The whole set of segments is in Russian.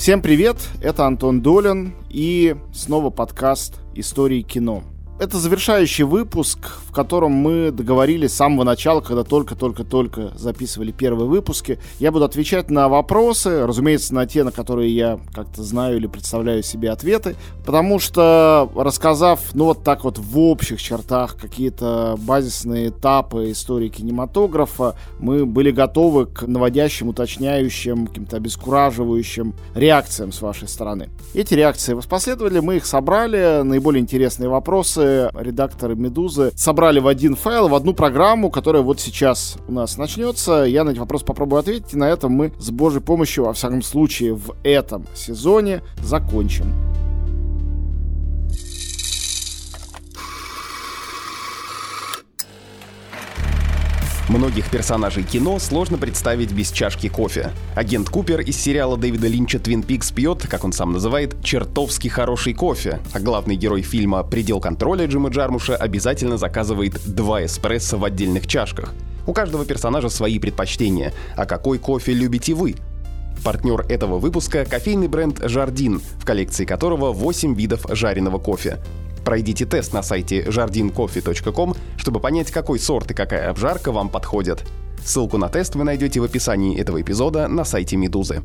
Всем привет, это Антон Долин и снова подкаст «Истории кино». Это завершающий выпуск, в котором мы договорились с самого начала, когда только-только-только записывали первые выпуски. Я буду отвечать на вопросы, разумеется, на те, на которые я как-то знаю или представляю себе ответы, потому что, рассказав, ну вот так вот в общих чертах какие-то базисные этапы истории кинематографа, мы были готовы к наводящим, уточняющим, каким-то обескураживающим реакциям с вашей стороны. Эти реакции воспоследовали, мы их собрали, наиболее интересные вопросы редакторы «Медузы» собрали в один файл, в одну программу, которая вот сейчас у нас начнется. Я на эти вопросы попробую ответить, и на этом мы с Божьей помощью, во всяком случае, в этом сезоне закончим. Многих персонажей кино сложно представить без чашки кофе. Агент Купер из сериала Дэвида Линча «Твин Пикс» пьет, как он сам называет, чертовски хороший кофе, а главный герой фильма «Предел контроля» Джима Джармуша обязательно заказывает два эспрессо в отдельных чашках. У каждого персонажа свои предпочтения. А какой кофе любите вы? Партнер этого выпуска — кофейный бренд «Жардин», в коллекции которого 8 видов жареного кофе. Пройдите тест на сайте jardincoffee.com, чтобы понять, какой сорт и какая обжарка вам подходят. Ссылку на тест вы найдете в описании этого эпизода на сайте Медузы.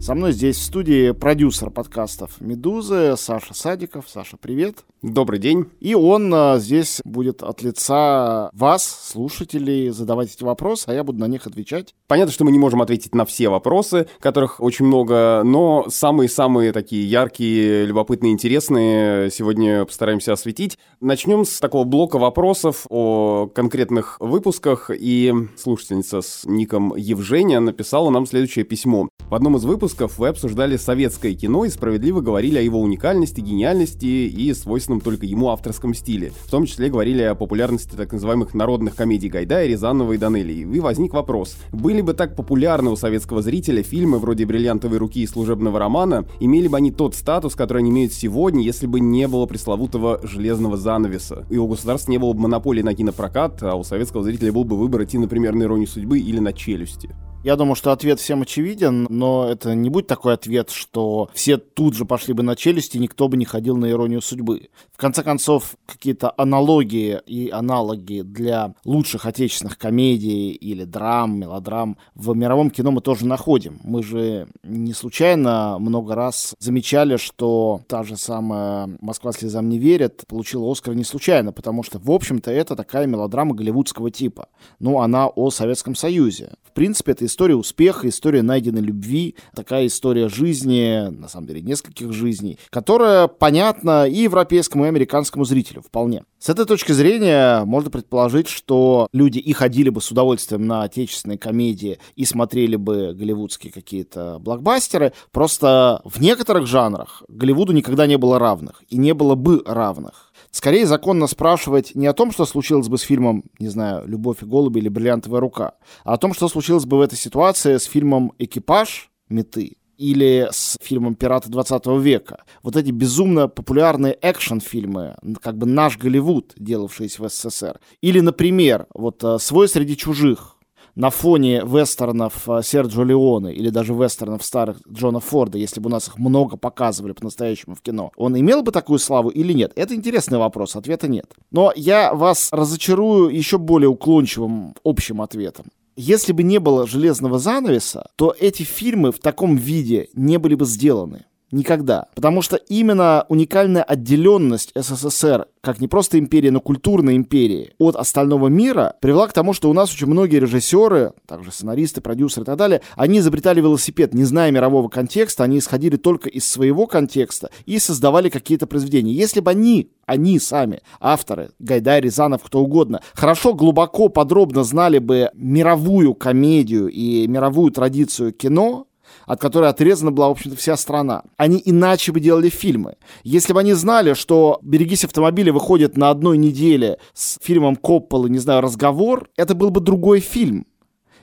Со мной здесь в студии продюсер подкастов «Медузы» Саша Садиков. Саша, привет. Добрый день. И он а, здесь будет от лица вас, слушателей, задавать эти вопросы, а я буду на них отвечать. Понятно, что мы не можем ответить на все вопросы, которых очень много, но самые-самые такие яркие, любопытные, интересные сегодня постараемся осветить. Начнем с такого блока вопросов о конкретных выпусках, и слушательница с ником Евгения написала нам следующее письмо. В одном из выпусков вы обсуждали советское кино и справедливо говорили о его уникальности, гениальности и свойственном только ему авторском стиле. В том числе говорили о популярности так называемых народных комедий Гайдая, Рязанова и Данелии. И возник вопрос, были бы так популярны у советского зрителя фильмы вроде «Бриллиантовой руки» и «Служебного романа», имели бы они тот статус, который они имеют сегодня, если бы не было пресловутого железного занавеса. И у государства не было бы монополии на кинопрокат, а у советского зрителя был бы выбор идти, например, на «Иронию судьбы» или на «Челюсти». Я думаю, что ответ всем очевиден, но это не будет такой ответ, что все тут же пошли бы на челюсти, никто бы не ходил на иронию судьбы. В конце концов, какие-то аналогии и аналоги для лучших отечественных комедий или драм, мелодрам в мировом кино мы тоже находим. Мы же не случайно много раз замечали, что та же самая «Москва слезам не верит» получила Оскар не случайно, потому что, в общем-то, это такая мелодрама голливудского типа. Ну, она о Советском Союзе. В принципе, это история успеха, история найденной любви, такая история жизни, на самом деле нескольких жизней, которая понятна и европейскому, и американскому зрителю вполне. С этой точки зрения можно предположить, что люди и ходили бы с удовольствием на отечественные комедии и смотрели бы голливудские какие-то блокбастеры, просто в некоторых жанрах Голливуду никогда не было равных, и не было бы равных. Скорее законно спрашивать не о том, что случилось бы с фильмом, не знаю, «Любовь и голуби» или «Бриллиантовая рука», а о том, что случилось бы в этой ситуации с фильмом «Экипаж» Меты или с фильмом «Пираты 20 века». Вот эти безумно популярные экшн-фильмы, как бы наш Голливуд, делавшиеся в СССР. Или, например, вот «Свой среди чужих», на фоне вестернов э, Серджо Леоне или даже вестернов старых Джона Форда, если бы у нас их много показывали по-настоящему в кино, он имел бы такую славу или нет? Это интересный вопрос, ответа нет. Но я вас разочарую еще более уклончивым общим ответом. Если бы не было железного занавеса, то эти фильмы в таком виде не были бы сделаны. Никогда. Потому что именно уникальная отделенность СССР, как не просто империя, но культурной империи, от остального мира, привела к тому, что у нас очень многие режиссеры, также сценаристы, продюсеры и так далее, они изобретали велосипед, не зная мирового контекста, они исходили только из своего контекста и создавали какие-то произведения. Если бы они они сами, авторы, Гайдай, Рязанов, кто угодно, хорошо, глубоко, подробно знали бы мировую комедию и мировую традицию кино, от которой отрезана была, в общем-то, вся страна. Они иначе бы делали фильмы. Если бы они знали, что «Берегись автомобиля» выходит на одной неделе с фильмом Коппола, не знаю, «Разговор», это был бы другой фильм.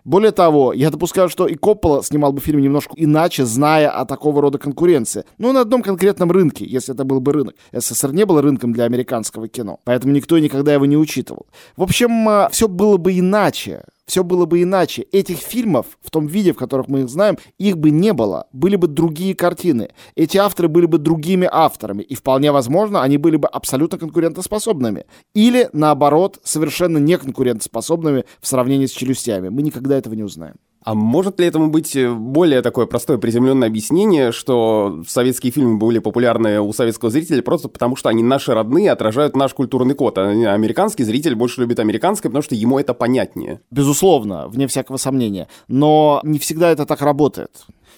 Более того, я допускаю, что и Коппола снимал бы фильм немножко иначе, зная о такого рода конкуренции. Ну, на одном конкретном рынке, если это был бы рынок. СССР не был рынком для американского кино, поэтому никто никогда его не учитывал. В общем, э, все было бы иначе все было бы иначе. Этих фильмов в том виде, в которых мы их знаем, их бы не было. Были бы другие картины. Эти авторы были бы другими авторами. И вполне возможно, они были бы абсолютно конкурентоспособными. Или, наоборот, совершенно неконкурентоспособными в сравнении с челюстями. Мы никогда этого не узнаем. А может ли этому быть э, более такое простое приземленное объяснение, что советские фильмы были популярны у советского зрителя просто потому, что они наши родные, отражают наш культурный код, а американский зритель больше любит американское, потому что ему это понятнее? Безусловно, вне всякого сомнения. Но не всегда это так работает.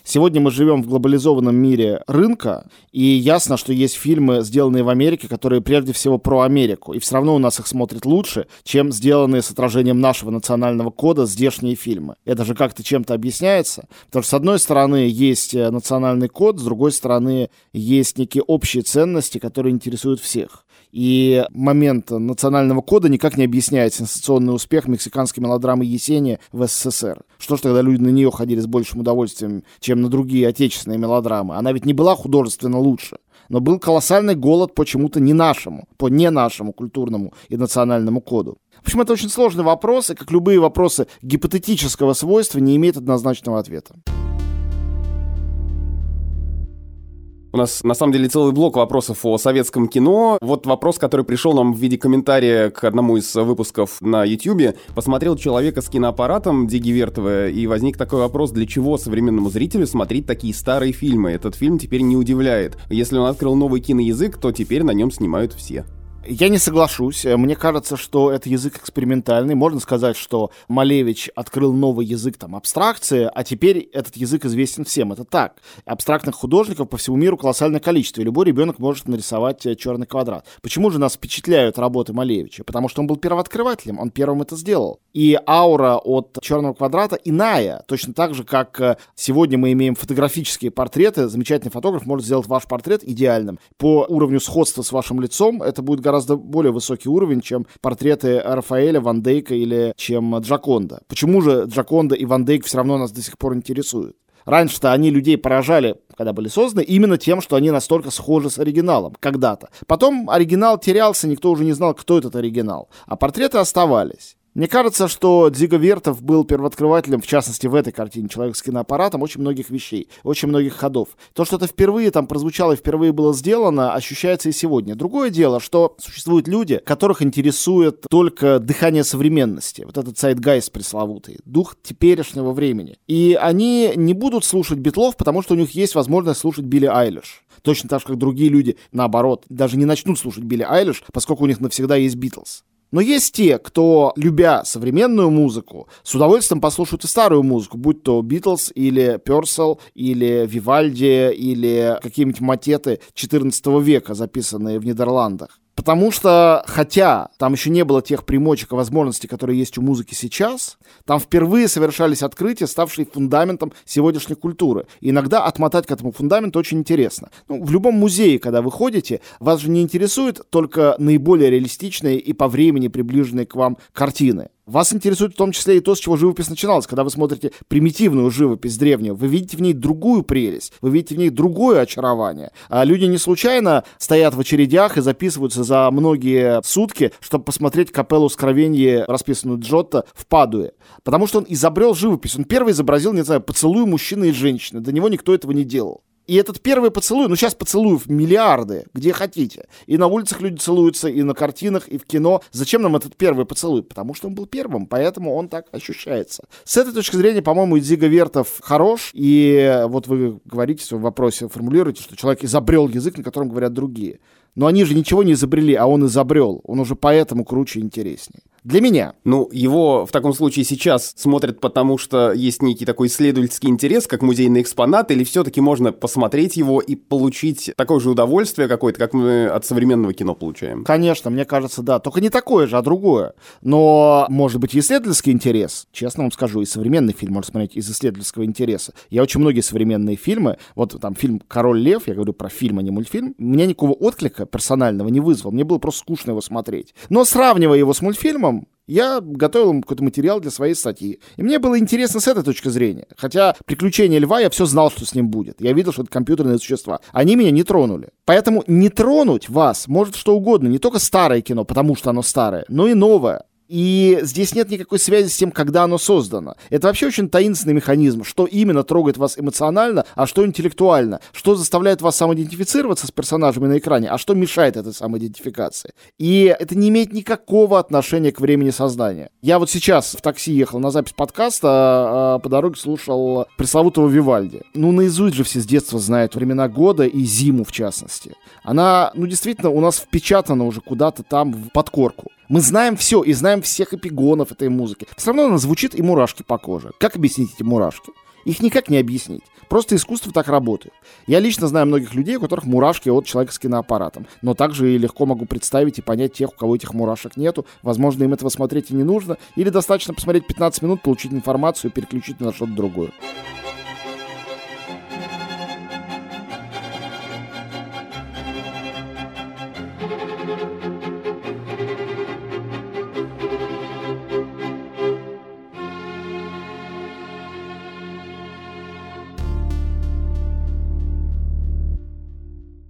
Сегодня мы живем в глобализованном мире рынка, и ясно, что есть фильмы, сделанные в Америке, которые прежде всего про Америку, и все равно у нас их смотрят лучше, чем сделанные с отражением нашего национального кода здешние фильмы. Это же как-то чем-то объясняется, потому что с одной стороны есть э, национальный код, с другой стороны есть некие общие ценности, которые интересуют всех. И момент национального кода никак не объясняет сенсационный успех мексиканской мелодрамы «Есения» в СССР. Что ж тогда люди на нее ходили с большим удовольствием, чем на другие отечественные мелодрамы? Она ведь не была художественно лучше. Но был колоссальный голод почему-то не нашему, по не нашему культурному и национальному коду. В общем, это очень сложный вопрос, и как любые вопросы гипотетического свойства не имеет однозначного ответа. У нас, на самом деле, целый блок вопросов о советском кино. Вот вопрос, который пришел нам в виде комментария к одному из выпусков на YouTube. Посмотрел человека с киноаппаратом Диги Вертова, и возник такой вопрос, для чего современному зрителю смотреть такие старые фильмы? Этот фильм теперь не удивляет. Если он открыл новый киноязык, то теперь на нем снимают все. Я не соглашусь. Мне кажется, что это язык экспериментальный. Можно сказать, что Малевич открыл новый язык там абстракции, а теперь этот язык известен всем. Это так. Абстрактных художников по всему миру колоссальное количество, и любой ребенок может нарисовать э, черный квадрат. Почему же нас впечатляют работы Малевича? Потому что он был первооткрывателем, он первым это сделал. И аура от черного квадрата иная, точно так же, как э, сегодня мы имеем фотографические портреты. Замечательный фотограф может сделать ваш портрет идеальным. По уровню сходства с вашим лицом это будет гораздо более высокий уровень, чем портреты Рафаэля, Ван Дейка или чем Джаконда. Почему же Джаконда и Ван Дейк все равно нас до сих пор интересуют? Раньше-то они людей поражали, когда были созданы, именно тем, что они настолько схожи с оригиналом когда-то. Потом оригинал терялся, никто уже не знал, кто этот оригинал. А портреты оставались. Мне кажется, что Дзиго Вертов был первооткрывателем, в частности, в этой картине «Человек с киноаппаратом», очень многих вещей, очень многих ходов. То, что это впервые там прозвучало и впервые было сделано, ощущается и сегодня. Другое дело, что существуют люди, которых интересует только дыхание современности, вот этот Zeitgeist пресловутый, дух теперешнего времени. И они не будут слушать битлов, потому что у них есть возможность слушать Билли Айлиш. Точно так же, как другие люди, наоборот, даже не начнут слушать Билли Айлиш, поскольку у них навсегда есть Битлз. Но есть те, кто, любя современную музыку, с удовольствием послушают и старую музыку, будь то Битлз или Персел, или Вивальди, или какие-нибудь матеты 14 века, записанные в Нидерландах. Потому что, хотя там еще не было тех примочек и возможностей, которые есть у музыки сейчас, там впервые совершались открытия, ставшие фундаментом сегодняшней культуры. И иногда отмотать к этому фундаменту очень интересно. Ну, в любом музее, когда вы ходите, вас же не интересует только наиболее реалистичные и по времени приближенные к вам картины. Вас интересует в том числе и то, с чего живопись начиналась. Когда вы смотрите примитивную живопись древнюю, вы видите в ней другую прелесть, вы видите в ней другое очарование. А люди не случайно стоят в очередях и записываются за многие сутки, чтобы посмотреть капеллу Скровенье, расписанную Джотто, в Падуе. Потому что он изобрел живопись. Он первый изобразил, не знаю, поцелуй мужчины и женщины. До него никто этого не делал. И этот первый поцелуй, ну сейчас поцелуев миллиарды, где хотите. И на улицах люди целуются, и на картинах, и в кино. Зачем нам этот первый поцелуй? Потому что он был первым, поэтому он так ощущается. С этой точки зрения, по-моему, Дзига Вертов хорош. И вот вы говорите в своем вопросе, формулируете, что человек изобрел язык, на котором говорят другие. Но они же ничего не изобрели, а он изобрел. Он уже поэтому круче и интереснее. Для меня. Ну, его в таком случае сейчас смотрят, потому что есть некий такой исследовательский интерес, как музейный экспонат, или все-таки можно посмотреть его и получить такое же удовольствие какое-то, как мы от современного кино получаем? Конечно, мне кажется, да. Только не такое же, а другое. Но, может быть, исследовательский интерес, честно вам скажу, и современный фильм можно смотреть из исследовательского интереса. Я очень многие современные фильмы, вот там фильм «Король лев», я говорю про фильм, а не мультфильм, у меня никакого отклика персонального не вызвал. Мне было просто скучно его смотреть. Но сравнивая его с мультфильмом, я готовил какой-то материал для своей статьи. И мне было интересно с этой точки зрения. Хотя приключения льва я все знал, что с ним будет. Я видел, что это компьютерные существа. Они меня не тронули. Поэтому не тронуть вас может что угодно. Не только старое кино, потому что оно старое, но и новое. И здесь нет никакой связи с тем, когда оно создано. Это вообще очень таинственный механизм, что именно трогает вас эмоционально, а что интеллектуально, что заставляет вас самоидентифицироваться с персонажами на экране, а что мешает этой самоидентификации. И это не имеет никакого отношения к времени создания. Я вот сейчас в такси ехал на запись подкаста, а, а по дороге слушал пресловутого Вивальди. Ну, наизусть же все с детства знают времена года и зиму, в частности. Она, ну, действительно, у нас впечатана уже куда-то там в подкорку. Мы знаем все и знаем всех эпигонов этой музыки. Все равно она звучит и мурашки по коже. Как объяснить эти мурашки? Их никак не объяснить. Просто искусство так работает. Я лично знаю многих людей, у которых мурашки от человека с киноаппаратом. Но также и легко могу представить и понять тех, у кого этих мурашек нету. Возможно, им этого смотреть и не нужно. Или достаточно посмотреть 15 минут, получить информацию и переключить на что-то другое.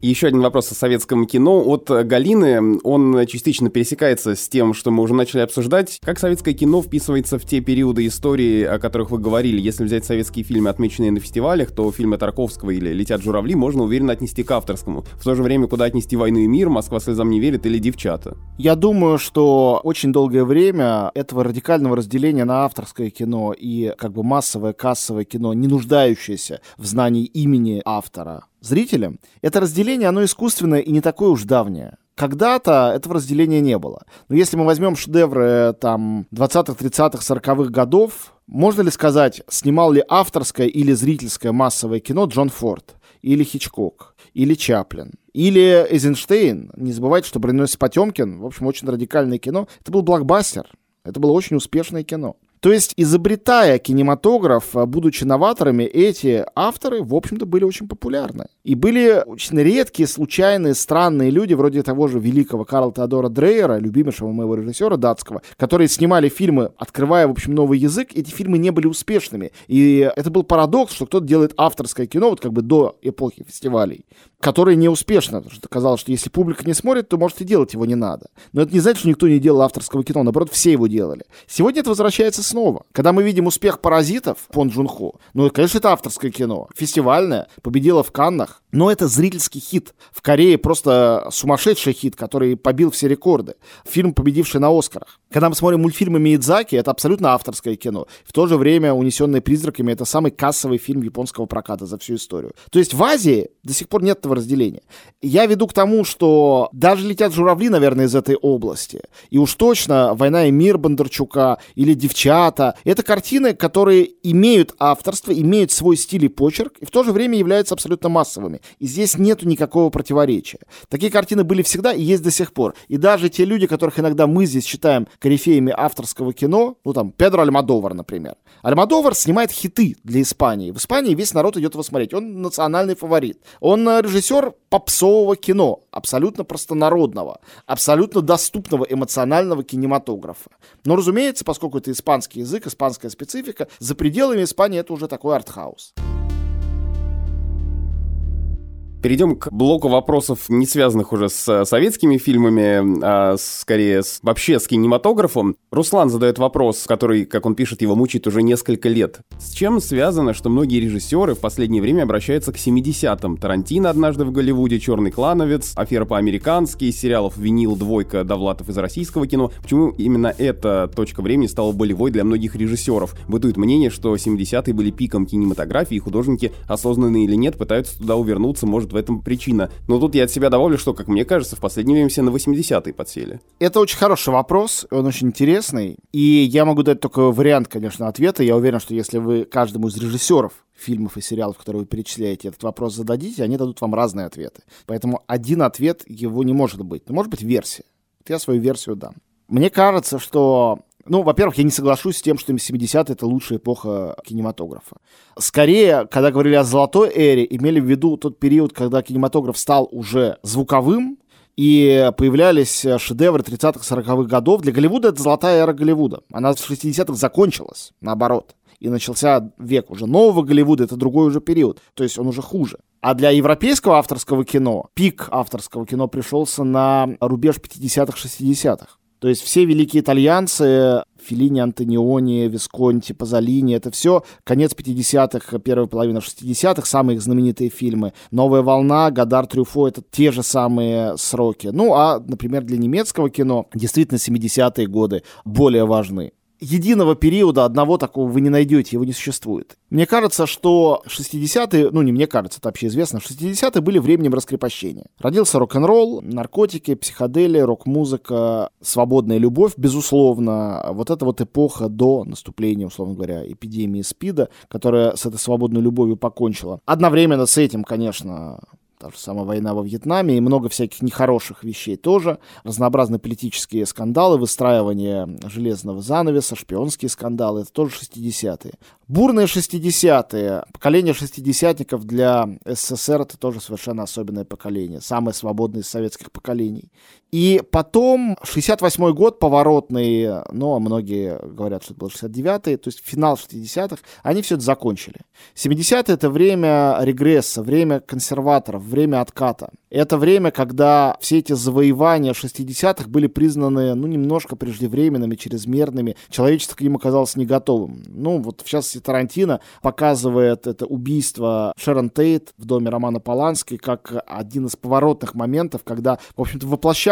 Еще один вопрос о советском кино от Галины. Он частично пересекается с тем, что мы уже начали обсуждать. Как советское кино вписывается в те периоды истории, о которых вы говорили? Если взять советские фильмы, отмеченные на фестивалях, то фильмы Тарковского или «Летят журавли» можно уверенно отнести к авторскому. В то же время, куда отнести «Войну и мир», «Москва слезам не верит» или «Девчата»? Я думаю, что очень долгое время этого радикального разделения на авторское кино и как бы массовое кассовое кино, не нуждающееся в знании имени автора, зрителям, это разделение, оно искусственное и не такое уж давнее. Когда-то этого разделения не было. Но если мы возьмем шедевры там 20-х, 30-х, 40-х годов, можно ли сказать, снимал ли авторское или зрительское массовое кино Джон Форд, или Хичкок, или Чаплин, или Эйзенштейн? Не забывайте, что «Броненосец Потемкин», в общем, очень радикальное кино. Это был блокбастер. Это было очень успешное кино. То есть, изобретая кинематограф, а, будучи новаторами, эти авторы, в общем-то, были очень популярны. И были очень редкие, случайные, странные люди, вроде того же великого Карла Теодора Дрейера, любимейшего моего режиссера датского, которые снимали фильмы, открывая, в общем, новый язык. Эти фильмы не были успешными. И это был парадокс, что кто-то делает авторское кино, вот как бы до эпохи фестивалей, которое не успешно. Потому что казалось, что если публика не смотрит, то, может, и делать его не надо. Но это не значит, что никто не делал авторского кино. Наоборот, все его делали. Сегодня это возвращается снова. Когда мы видим успех «Паразитов» Пон Джун Хо, ну, конечно, это авторское кино. Фестивальное, победило в Каннах. Но это зрительский хит. В Корее просто сумасшедший хит, который побил все рекорды. Фильм, победивший на Оскарах. Когда мы смотрим мультфильмы Миядзаки, это абсолютно авторское кино. В то же время «Унесенные призраками» — это самый кассовый фильм японского проката за всю историю. То есть в Азии до сих пор нет этого разделения. Я веду к тому, что даже «Летят журавли», наверное, из этой области. И уж точно «Война и мир» Бондарчука или «Девчата» — это картины, которые имеют авторство, имеют свой стиль и почерк, и в то же время являются абсолютно массовыми. И здесь нету никакого противоречия. Такие картины были всегда и есть до сих пор. И даже те люди, которых иногда мы здесь считаем корифеями авторского кино, ну там, Педро Альмадовар, например. Альмадовар снимает хиты для Испании. В Испании весь народ идет его смотреть. Он национальный фаворит. Он э, режиссер попсового кино, абсолютно простонародного, абсолютно доступного эмоционального кинематографа. Но, разумеется, поскольку это испанский язык, испанская специфика, за пределами Испании это уже такой артхаус. Перейдем к блоку вопросов, не связанных уже с советскими фильмами, а скорее с, вообще с кинематографом. Руслан задает вопрос, который, как он пишет, его мучает уже несколько лет. С чем связано, что многие режиссеры в последнее время обращаются к 70-м? Тарантино однажды в Голливуде, Черный клановец, афера по-американски, сериалов «Винил», «Двойка», «Довлатов» из российского кино. Почему именно эта точка времени стала болевой для многих режиссеров? Бытует мнение, что 70-е были пиком кинематографии, и художники, осознанные или нет, пытаются туда увернуться, может, в этом причина. Но тут я от себя добавлю, что, как мне кажется, в последнее время все на 80-е подсели. Это очень хороший вопрос, он очень интересный. И я могу дать только вариант, конечно, ответа. Я уверен, что если вы каждому из режиссеров фильмов и сериалов, которые вы перечисляете, этот вопрос зададите, они дадут вам разные ответы. Поэтому один ответ его не может быть. Но может быть версия. Вот я свою версию дам. Мне кажется, что ну, во-первых, я не соглашусь с тем, что 70-е — это лучшая эпоха кинематографа. Скорее, когда говорили о золотой эре, имели в виду тот период, когда кинематограф стал уже звуковым, и появлялись шедевры 30-х, 40-х годов. Для Голливуда это золотая эра Голливуда. Она в 60-х закончилась, наоборот. И начался век уже нового Голливуда, это другой уже период. То есть он уже хуже. А для европейского авторского кино, пик авторского кино пришелся на рубеж 50-х, 60-х. То есть все великие итальянцы Филини, Антониони, Висконти, Пазолини. Это все конец 50-х, первая половина 60-х, самые их знаменитые фильмы. «Новая волна», «Гадар Трюфо» — это те же самые сроки. Ну, а, например, для немецкого кино действительно 70-е годы более важны единого периода одного такого вы не найдете, его не существует. Мне кажется, что 60-е, ну не мне кажется, это вообще известно, 60-е были временем раскрепощения. Родился рок-н-ролл, наркотики, психоделия, рок-музыка, свободная любовь, безусловно. Вот это вот эпоха до наступления, условно говоря, эпидемии СПИДа, которая с этой свободной любовью покончила. Одновременно с этим, конечно, та же самая война во Вьетнаме и много всяких нехороших вещей тоже, разнообразные политические скандалы, выстраивание железного занавеса, шпионские скандалы, это тоже 60-е. Бурные 60-е, поколение шестидесятников для СССР это тоже совершенно особенное поколение, самое свободное из советских поколений. И потом 68-й год поворотный, но многие говорят, что это был 69-й, то есть финал 60-х, они все это закончили. 70-е это время регресса, время консерваторов, время отката. Это время, когда все эти завоевания 60-х были признаны, ну, немножко преждевременными, чрезмерными. Человечество к ним оказалось не готовым. Ну, вот в частности Тарантино показывает это убийство Шерон Тейт в доме Романа Полански как один из поворотных моментов, когда, в общем-то,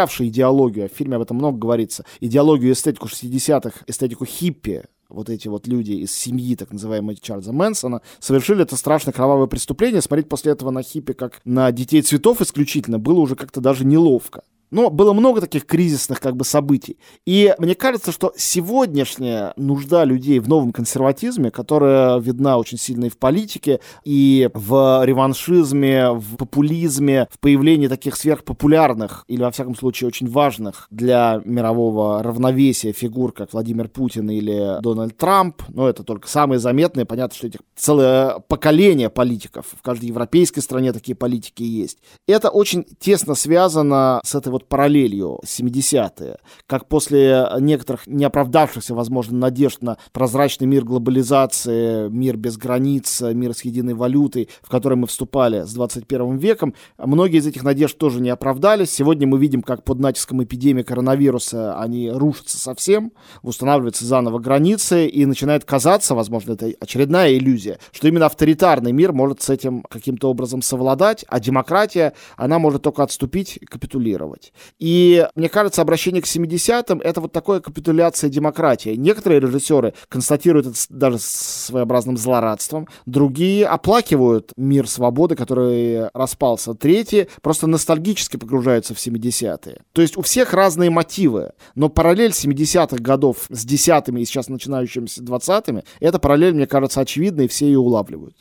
воплощавший идеологию, в фильме об этом много говорится, идеологию эстетику 60-х, эстетику хиппи, вот эти вот люди из семьи, так называемой Чарльза Мэнсона, совершили это страшно кровавое преступление. Смотреть после этого на хиппи как на детей цветов исключительно было уже как-то даже неловко. Но было много таких кризисных как бы событий. И мне кажется, что сегодняшняя нужда людей в новом консерватизме, которая видна очень сильно и в политике, и в реваншизме, в популизме, в появлении таких сверхпопулярных или, во всяком случае, очень важных для мирового равновесия фигур, как Владимир Путин или Дональд Трамп, но это только самые заметные. Понятно, что этих целое поколение политиков. В каждой европейской стране такие политики есть. Это очень тесно связано с этой вот вот параллелью 70-е, как после некоторых неоправдавшихся, возможно, надежд на прозрачный мир глобализации, мир без границ, мир с единой валютой, в который мы вступали с 21 веком, многие из этих надежд тоже не оправдались. Сегодня мы видим, как под натиском эпидемии коронавируса они рушатся совсем, устанавливаются заново границы, и начинает казаться, возможно, это очередная иллюзия, что именно авторитарный мир может с этим каким-то образом совладать, а демократия, она может только отступить и капитулировать делать. И мне кажется, обращение к 70-м — это вот такая капитуляция демократии. Некоторые режиссеры констатируют это даже своеобразным злорадством, другие оплакивают мир свободы, который распался, третьи просто ностальгически погружаются в 70-е. То есть у всех разные мотивы, но параллель 70-х годов с 10-ми и сейчас начинающимися 20-ми, эта параллель, мне кажется, очевидна, и все ее улавливают.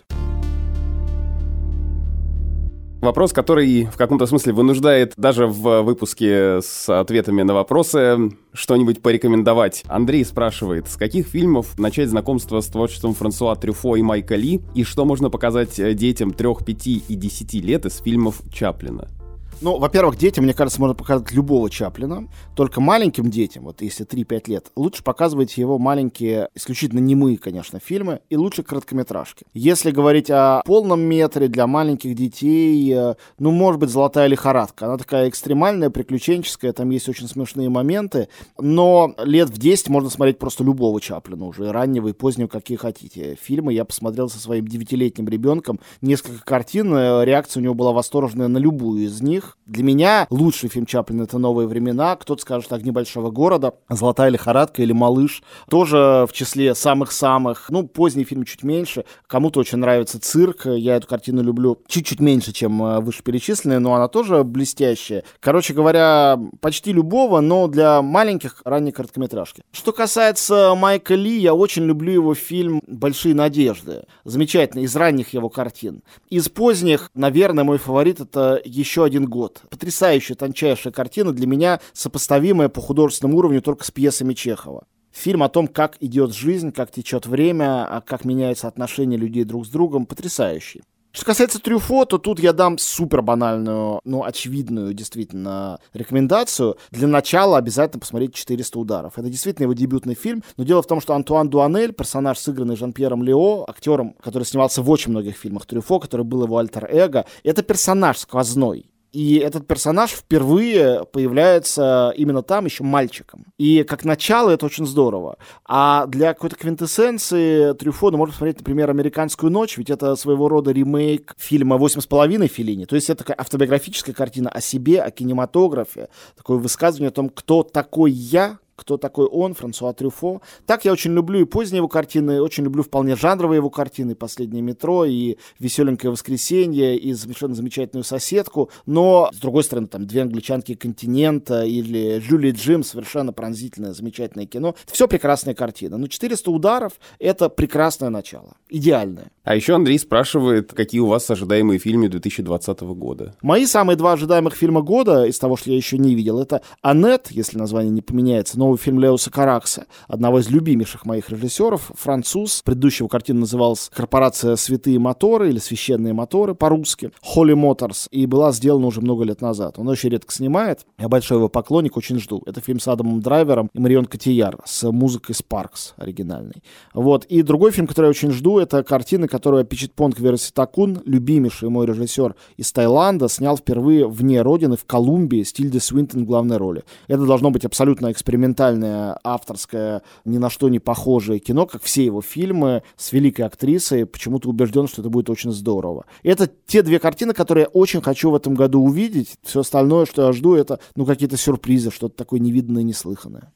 Вопрос, который в каком-то смысле вынуждает даже в выпуске с ответами на вопросы что-нибудь порекомендовать. Андрей спрашивает, с каких фильмов начать знакомство с творчеством Франсуа Трюфо и Майка Ли, и что можно показать детям 3, 5 и 10 лет из фильмов Чаплина? Ну, во-первых, детям, мне кажется, можно показать любого Чаплина. Только маленьким детям, вот если 3-5 лет, лучше показывать его маленькие, исключительно немые, конечно, фильмы, и лучше короткометражки. Если говорить о полном метре для маленьких детей, э, ну, может быть, «Золотая лихорадка». Она такая экстремальная, приключенческая, там есть очень смешные моменты, но лет в 10 можно смотреть просто любого Чаплина уже, раннего, и позднего, какие хотите. Фильмы я посмотрел со своим девятилетним ребенком, несколько картин, э, реакция у него была восторженная на любую из них, для меня лучший фильм Чаплина — это «Новые времена». Кто-то скажет «Огни большого города», «Золотая лихорадка» или «Малыш». Тоже в числе самых-самых. Ну, поздний фильм чуть меньше. Кому-то очень нравится «Цирк». Я эту картину люблю чуть-чуть меньше, чем э, вышеперечисленные, но она тоже блестящая. Короче говоря, почти любого, но для маленьких ранней короткометражки. Что касается Майка Ли, я очень люблю его фильм «Большие надежды». Замечательно, из ранних его картин. Из поздних, наверное, мой фаворит — это «Еще один год» год. Потрясающая, тончайшая картина, для меня сопоставимая по художественному уровню только с пьесами Чехова. Фильм о том, как идет жизнь, как течет время, а как меняются отношения людей друг с другом, потрясающий. Что касается Трюфо, то тут я дам супер банальную, ну, очевидную, действительно, рекомендацию. Для начала обязательно посмотреть «400 ударов». Это действительно его дебютный фильм, но дело в том, что Антуан Дуанель, персонаж, сыгранный Жан-Пьером Лео, актером, который снимался в очень многих фильмах Трюфо, который был его альтер-эго, это персонаж сквозной. И этот персонаж впервые появляется именно там еще мальчиком. И как начало это очень здорово. А для какой-то квинтэссенции Трюфо, ну, можно посмотреть, например, «Американскую ночь», ведь это своего рода ремейк фильма «Восемь с половиной Филини». То есть это такая автобиографическая картина о себе, о кинематографе, такое высказывание о том, кто такой я, кто такой он, Франсуа Трюфо. Так я очень люблю и поздние его картины, очень люблю вполне жанровые его картины, «Последнее метро» и «Веселенькое воскресенье», и совершенно замечательную «Соседку». Но, с другой стороны, там «Две англичанки континента» или «Жюли Джим» совершенно пронзительное, замечательное кино. Это все прекрасные картины. Но «400 ударов» — это прекрасное начало, идеальное. А еще Андрей спрашивает, какие у вас ожидаемые фильмы 2020 года? Мои самые два ожидаемых фильма года, из того, что я еще не видел, это «Аннет», если название не поменяется, но новый фильм Леоса Каракса, одного из любимейших моих режиссеров, француз. Предыдущего картина называлась «Корпорация Святые моторы» или «Священные моторы» по-русски, «Holy Motors», и была сделана уже много лет назад. Он очень редко снимает, я большой его поклонник, очень жду. Это фильм с Адамом Драйвером и Марион Котияр с музыкой Sparks оригинальной. Вот. И другой фильм, который я очень жду, это картина, которую Пичетпонг Вераситакун, любимейший мой режиссер из Таиланда, снял впервые вне родины, в Колумбии, Стильде Свинтон в главной роли. Это должно быть абсолютно экспериментальное документальное, авторское, ни на что не похожее кино, как все его фильмы с великой актрисой. Почему-то убежден, что это будет очень здорово. Это те две картины, которые я очень хочу в этом году увидеть. Все остальное, что я жду, это ну, какие-то сюрпризы, что-то такое невиданное, неслыханное.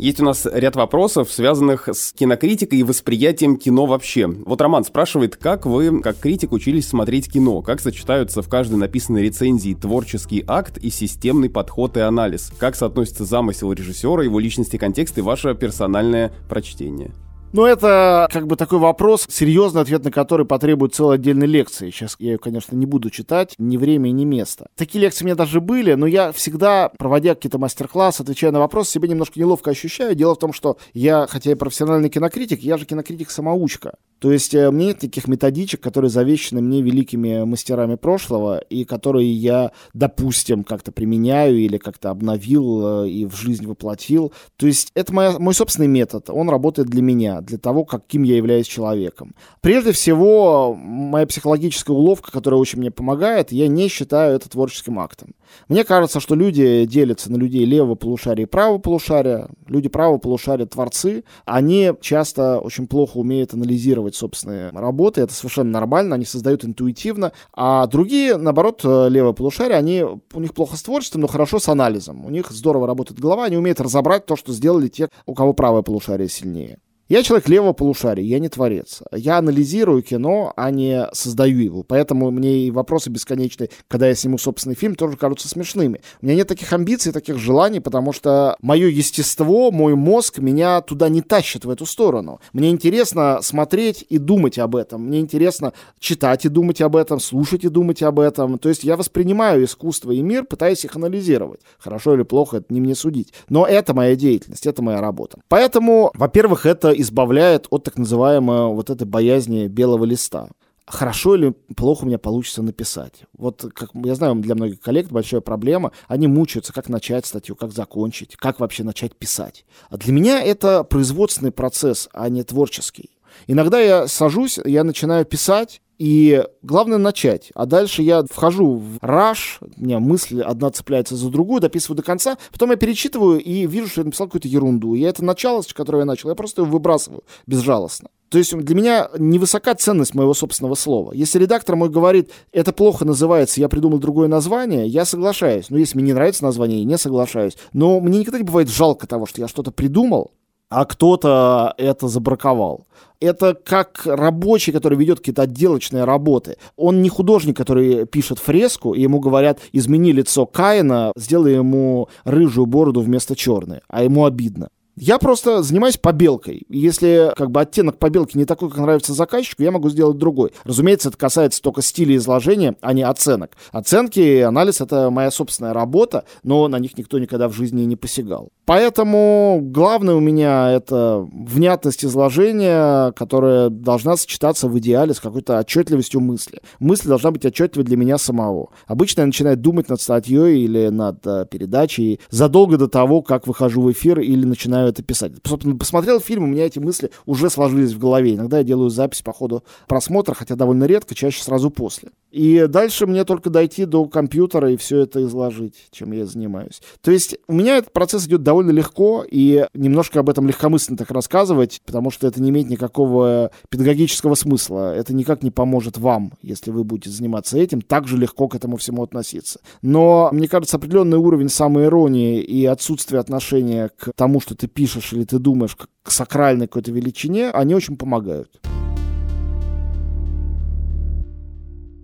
Есть у нас ряд вопросов, связанных с кинокритикой и восприятием кино вообще. Вот Роман спрашивает, как вы, как критик, учились смотреть кино? Как сочетаются в каждой написанной рецензии творческий акт и системный подход и анализ? Как соотносится замысел режиссера, его личности, контекст и ваше персональное прочтение? Ну, это как бы такой вопрос, серьезный ответ на который потребует целой отдельной лекции. Сейчас я ее, конечно, не буду читать, ни время ни место. Такие лекции у меня даже были, но я всегда, проводя какие-то мастер-классы, отвечая на вопросы, себе немножко неловко ощущаю. Дело в том, что я, хотя и профессиональный кинокритик, я же кинокритик-самоучка. То есть э, мне нет таких методичек, которые завещены мне великими мастерами прошлого, и которые я, допустим, как-то применяю или как-то обновил э, и в жизнь воплотил. То есть это моя, мой собственный метод, он работает для меня, для того, каким я являюсь человеком. Прежде всего, моя психологическая уловка, которая очень мне помогает, я не считаю это творческим актом. Мне кажется, что люди делятся на людей левого полушария и правого полушария. Люди правого полушария — творцы. Они часто очень плохо умеют анализировать собственные работы. Это совершенно нормально, они создают интуитивно. А другие, наоборот, левое полушарие, они, у них плохо с творчеством, но хорошо с анализом. У них здорово работает голова, они умеют разобрать то, что сделали те, у кого правое полушарие сильнее. Я человек левого полушария, я не творец. Я анализирую кино, а не создаю его. Поэтому мне и вопросы бесконечные, когда я сниму собственный фильм, тоже кажутся смешными. У меня нет таких амбиций, таких желаний, потому что мое естество, мой мозг меня туда не тащит в эту сторону. Мне интересно смотреть и думать об этом. Мне интересно читать и думать об этом, слушать и думать об этом. То есть я воспринимаю искусство и мир, пытаясь их анализировать. Хорошо или плохо, это не мне судить. Но это моя деятельность, это моя работа. Поэтому, во-первых, это избавляет от так называемой вот этой боязни белого листа хорошо или плохо у меня получится написать. Вот, как я знаю, для многих коллег большая проблема. Они мучаются, как начать статью, как закончить, как вообще начать писать. А для меня это производственный процесс, а не творческий. Иногда я сажусь, я начинаю писать, и главное начать. А дальше я вхожу в раш, у меня мысль одна цепляется за другую, дописываю до конца, потом я перечитываю и вижу, что я написал какую-то ерунду. И это начало, с которого я начал, я просто его выбрасываю безжалостно. То есть для меня невысока ценность моего собственного слова. Если редактор мой говорит, это плохо называется, я придумал другое название, я соглашаюсь. Но если мне не нравится название, я не соглашаюсь. Но мне никогда не бывает жалко того, что я что-то придумал, а кто-то это забраковал. Это как рабочий, который ведет какие-то отделочные работы. Он не художник, который пишет фреску, и ему говорят, измени лицо Каина, сделай ему рыжую бороду вместо черной, а ему обидно. Я просто занимаюсь побелкой. Если как бы оттенок побелки не такой, как нравится заказчику, я могу сделать другой. Разумеется, это касается только стиля изложения, а не оценок. Оценки и анализ — это моя собственная работа, но на них никто никогда в жизни не посягал. Поэтому главное у меня это внятность изложения, которая должна сочетаться в идеале с какой-то отчетливостью мысли. Мысль должна быть отчетливой для меня самого. Обычно я начинаю думать над статьей или над э, передачей задолго до того, как выхожу в эфир или начинаю это писать. Собственно, посмотрел фильм, у меня эти мысли уже сложились в голове. Иногда я делаю запись по ходу просмотра, хотя довольно редко, чаще сразу после. И дальше мне только дойти до компьютера и все это изложить, чем я занимаюсь. То есть у меня этот процесс идет довольно легко, и немножко об этом легкомысленно так рассказывать, потому что это не имеет никакого педагогического смысла. Это никак не поможет вам, если вы будете заниматься этим, так же легко к этому всему относиться. Но, мне кажется, определенный уровень самоиронии и отсутствие отношения к тому, что ты пишешь или ты думаешь, к сакральной какой-то величине, они очень помогают.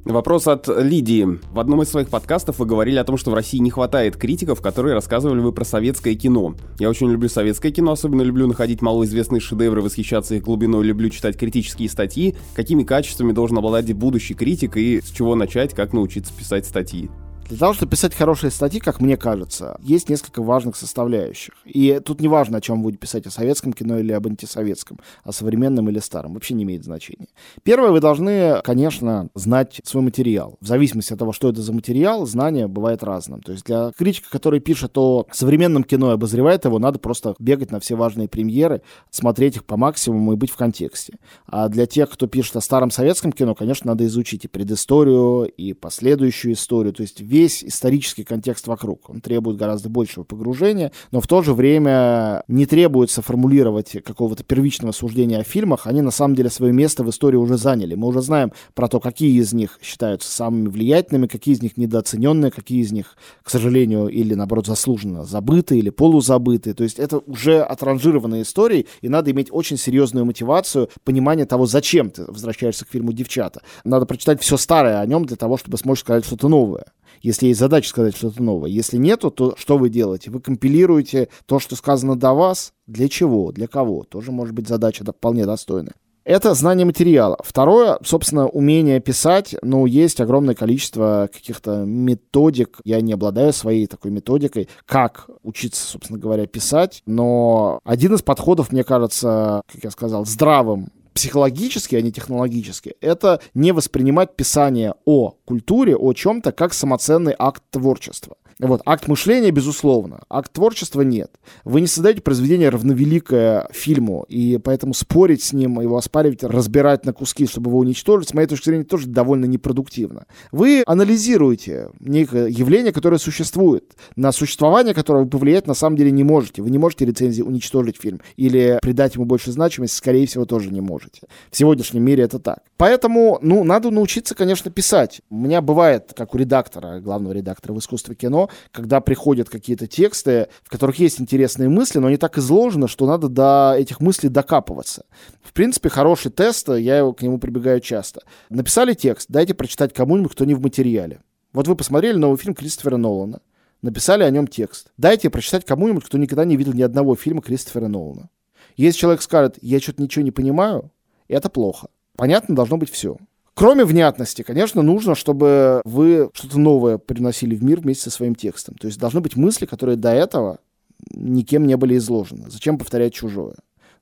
Вопрос от Лидии. В одном из своих подкастов вы говорили о том, что в России не хватает критиков, которые рассказывали вы про советское кино. Я очень люблю советское кино, особенно люблю находить малоизвестные шедевры, восхищаться их глубиной, люблю читать критические статьи. Какими качествами должен обладать будущий критик и с чего начать, как научиться писать статьи? Для того, чтобы писать хорошие статьи, как мне кажется, есть несколько важных составляющих. И тут не важно, о чем вы будете писать, о советском кино или об антисоветском, о современном или старом, вообще не имеет значения. Первое, вы должны, конечно, знать свой материал. В зависимости от того, что это за материал, знание бывает разным. То есть для критика, который пишет о современном кино и обозревает его, надо просто бегать на все важные премьеры, смотреть их по максимуму и быть в контексте. А для тех, кто пишет о старом советском кино, конечно, надо изучить и предысторию, и последующую историю. То есть весь исторический контекст вокруг. Он требует гораздо большего погружения, но в то же время не требуется формулировать какого-то первичного суждения о фильмах. Они на самом деле свое место в истории уже заняли. Мы уже знаем про то, какие из них считаются самыми влиятельными, какие из них недооцененные, какие из них, к сожалению, или наоборот заслуженно забыты или полузабыты. То есть это уже отранжированные истории, и надо иметь очень серьезную мотивацию, понимание того, зачем ты возвращаешься к фильму «Девчата». Надо прочитать все старое о нем для того, чтобы сможешь сказать что-то новое если есть задача сказать что-то новое. Если нету, то что вы делаете? Вы компилируете то, что сказано до вас. Для чего? Для кого? Тоже может быть задача вполне достойная. Это знание материала. Второе, собственно, умение писать. Ну, есть огромное количество каких-то методик. Я не обладаю своей такой методикой, как учиться, собственно говоря, писать. Но один из подходов, мне кажется, как я сказал, здравым психологически, а не технологически, это не воспринимать писание о культуре, о чем-то, как самоценный акт творчества. Вот, акт мышления, безусловно. Акт творчества нет. Вы не создаете произведение равновеликое фильму, и поэтому спорить с ним, его оспаривать, разбирать на куски, чтобы его уничтожить, с моей точки зрения, тоже довольно непродуктивно. Вы анализируете некое явление, которое существует, на существование которого вы повлиять на самом деле не можете. Вы не можете рецензии уничтожить фильм или придать ему больше значимости, скорее всего, тоже не можете. В сегодняшнем мире это так. Поэтому, ну, надо научиться, конечно, писать. У меня бывает, как у редактора, главного редактора в искусстве кино, когда приходят какие-то тексты, в которых есть интересные мысли, но они так изложены, что надо до этих мыслей докапываться. В принципе, хороший тест, я к нему прибегаю часто. Написали текст, дайте прочитать кому-нибудь, кто не в материале. Вот вы посмотрели новый фильм Кристофера Нолана, написали о нем текст. Дайте прочитать кому-нибудь, кто никогда не видел ни одного фильма Кристофера Нолана. Если человек скажет, я что-то ничего не понимаю, это плохо. Понятно должно быть все. Кроме внятности, конечно, нужно, чтобы вы что-то новое приносили в мир вместе со своим текстом. То есть должны быть мысли, которые до этого никем не были изложены. Зачем повторять чужое?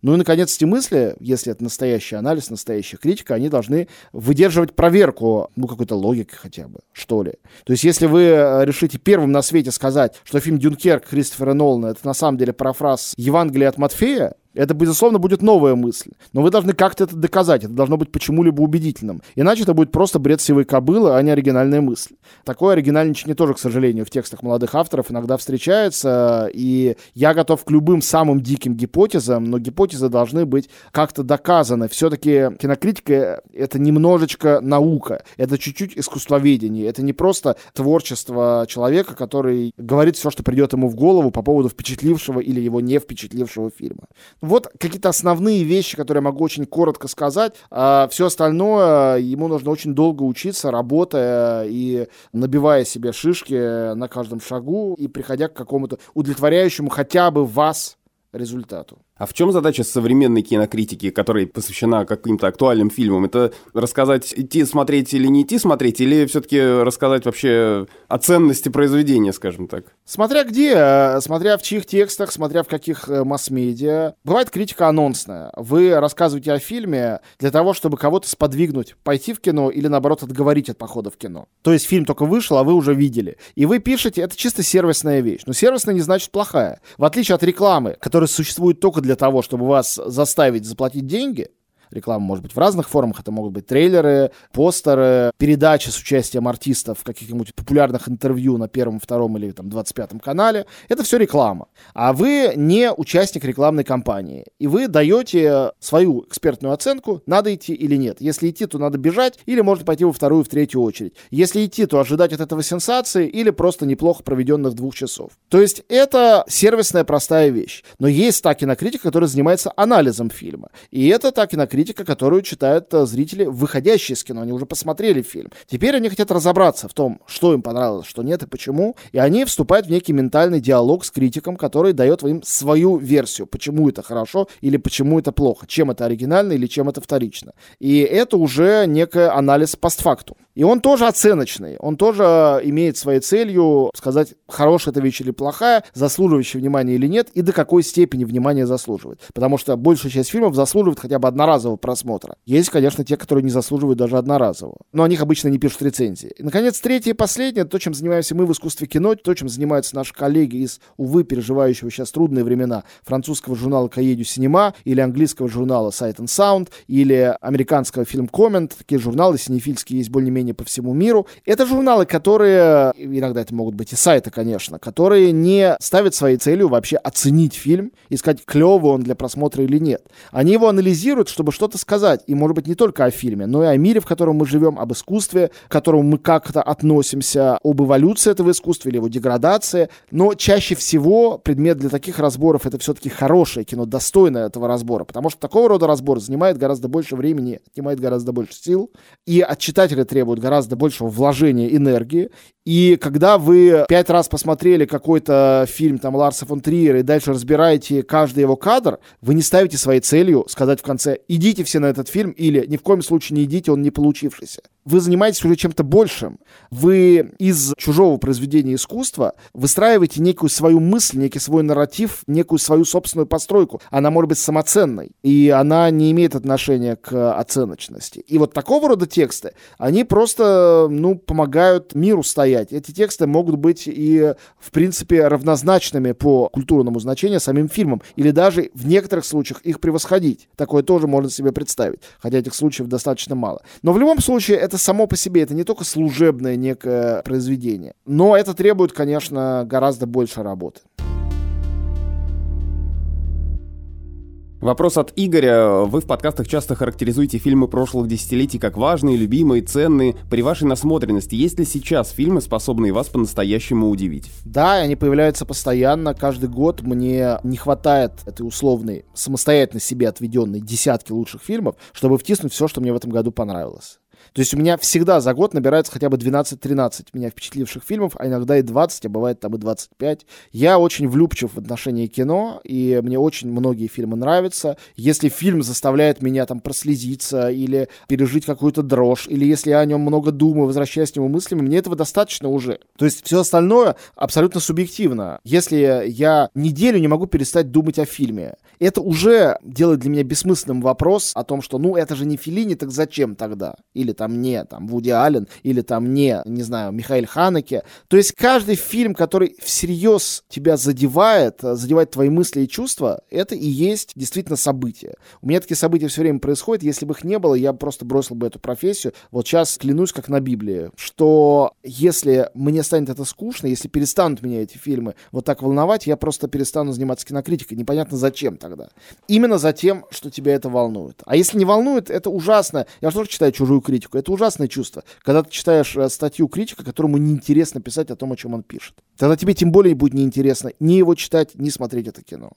Ну и, наконец, эти мысли, если это настоящий анализ, настоящая критика, они должны выдерживать проверку, ну, какой-то логики хотя бы, что ли. То есть, если вы э, решите первым на свете сказать, что фильм «Дюнкерк» Кристофера Нолана — это на самом деле парафраз Евангелия от Матфея, это, безусловно, будет новая мысль. Но вы должны как-то это доказать. Это должно быть почему-либо убедительным. Иначе это будет просто бред сивой кобылы, а не оригинальная мысль. Такое оригинальничание тоже, к сожалению, в текстах молодых авторов иногда встречается. И я готов к любым самым диким гипотезам, но гипотезы должны быть как-то доказаны. Все-таки кинокритика — это немножечко наука. Это чуть-чуть искусствоведение. Это не просто творчество человека, который говорит все, что придет ему в голову по поводу впечатлившего или его не впечатлившего фильма. Вот какие-то основные вещи, которые я могу очень коротко сказать. А все остальное ему нужно очень долго учиться, работая и набивая себе шишки на каждом шагу и приходя к какому-то удовлетворяющему хотя бы вас результату. А в чем задача современной кинокритики, которая посвящена каким-то актуальным фильмам? Это рассказать, идти смотреть или не идти смотреть, или все-таки рассказать вообще о ценности произведения, скажем так? Смотря где, э, смотря в чьих текстах, смотря в каких э, масс-медиа. Бывает критика анонсная. Вы рассказываете о фильме для того, чтобы кого-то сподвигнуть, пойти в кино или, наоборот, отговорить от похода в кино. То есть фильм только вышел, а вы уже видели. И вы пишете, это чисто сервисная вещь. Но сервисная не значит плохая. В отличие от рекламы, которая существует только для того, чтобы вас заставить заплатить деньги, Реклама может быть в разных формах. Это могут быть трейлеры, постеры, передачи с участием артистов в каких-нибудь популярных интервью на первом, втором или там 25 канале. Это все реклама. А вы не участник рекламной кампании. И вы даете свою экспертную оценку, надо идти или нет. Если идти, то надо бежать, или можно пойти во вторую, в третью очередь. Если идти, то ожидать от этого сенсации или просто неплохо проведенных двух часов. То есть это сервисная простая вещь. Но есть та кинокритика, которая занимается анализом фильма. И это та кинокритика, критика, которую читают э, зрители, выходящие из кино. Они уже посмотрели фильм. Теперь они хотят разобраться в том, что им понравилось, что нет и почему. И они вступают в некий ментальный диалог с критиком, который дает им свою версию, почему это хорошо или почему это плохо, чем это оригинально или чем это вторично. И это уже некий анализ постфактум. И он тоже оценочный, он тоже имеет своей целью сказать, хорошая эта вещь или плохая, заслуживающая внимания или нет, и до какой степени внимания заслуживает. Потому что большая часть фильмов заслуживает хотя бы одноразового просмотра. Есть, конечно, те, которые не заслуживают даже одноразового. Но о них обычно не пишут рецензии. И, наконец, третье и последнее, то, чем занимаемся мы в искусстве кино, то, чем занимаются наши коллеги из, увы, переживающего сейчас трудные времена французского журнала «Каедю Синема» или английского журнала «Sight and Sound» или американского фильм «Коммент». Такие журналы синефильские есть более-менее менее по всему миру. Это журналы, которые, иногда это могут быть и сайты, конечно, которые не ставят своей целью вообще оценить фильм и сказать, клевый он для просмотра или нет. Они его анализируют, чтобы что-то сказать. И, может быть, не только о фильме, но и о мире, в котором мы живем, об искусстве, к которому мы как-то относимся, об эволюции этого искусства или его деградации. Но чаще всего предмет для таких разборов это все-таки хорошее кино, достойное этого разбора. Потому что такого рода разбор занимает гораздо больше времени, отнимает гораздо больше сил. И от читателя требует гораздо большего вложения энергии. И когда вы пять раз посмотрели какой-то фильм там Ларса фон Триера и дальше разбираете каждый его кадр, вы не ставите своей целью сказать в конце «идите все на этот фильм» или «ни в коем случае не идите, он не получившийся». Вы занимаетесь уже чем-то большим. Вы из чужого произведения искусства выстраиваете некую свою мысль, некий свой нарратив, некую свою собственную постройку. Она может быть самоценной, и она не имеет отношения к оценочности. И вот такого рода тексты, они просто, ну, помогают миру стоять. Эти тексты могут быть и, в принципе, равнозначными по культурному значению самим фильмам, или даже в некоторых случаях их превосходить. Такое тоже можно себе представить, хотя этих случаев достаточно мало. Но в любом случае это само по себе, это не только служебное некое произведение, но это требует, конечно, гораздо больше работы. Вопрос от Игоря. Вы в подкастах часто характеризуете фильмы прошлых десятилетий как важные, любимые, ценные. При вашей насмотренности есть ли сейчас фильмы, способные вас по-настоящему удивить? Да, они появляются постоянно. Каждый год мне не хватает этой условной, самостоятельно себе отведенной десятки лучших фильмов, чтобы втиснуть все, что мне в этом году понравилось. То есть у меня всегда за год набирается хотя бы 12-13 меня впечатливших фильмов, а иногда и 20, а бывает там и 25. Я очень влюбчив в отношении кино, и мне очень многие фильмы нравятся. Если фильм заставляет меня там прослезиться или пережить какую-то дрожь, или если я о нем много думаю, возвращаясь к нему мыслями, мне этого достаточно уже. То есть все остальное абсолютно субъективно. Если я неделю не могу перестать думать о фильме, это уже делает для меня бессмысленным вопрос о том, что ну это же не Филини, так зачем тогда? Или там не там Вуди Аллен, или там не, не знаю, Михаил Ханеке. То есть каждый фильм, который всерьез тебя задевает, задевает твои мысли и чувства, это и есть действительно событие. У меня такие события все время происходят, если бы их не было, я просто бросил бы эту профессию. Вот сейчас клянусь, как на Библии, что если мне станет это скучно, если перестанут меня эти фильмы вот так волновать, я просто перестану заниматься кинокритикой. Непонятно зачем тогда. Именно за тем, что тебя это волнует. А если не волнует, это ужасно. Я тоже читаю чужую критику. Это ужасное чувство, когда ты читаешь э, статью критика, которому неинтересно писать о том, о чем он пишет. Тогда тебе тем более будет неинтересно ни его читать, ни смотреть это кино.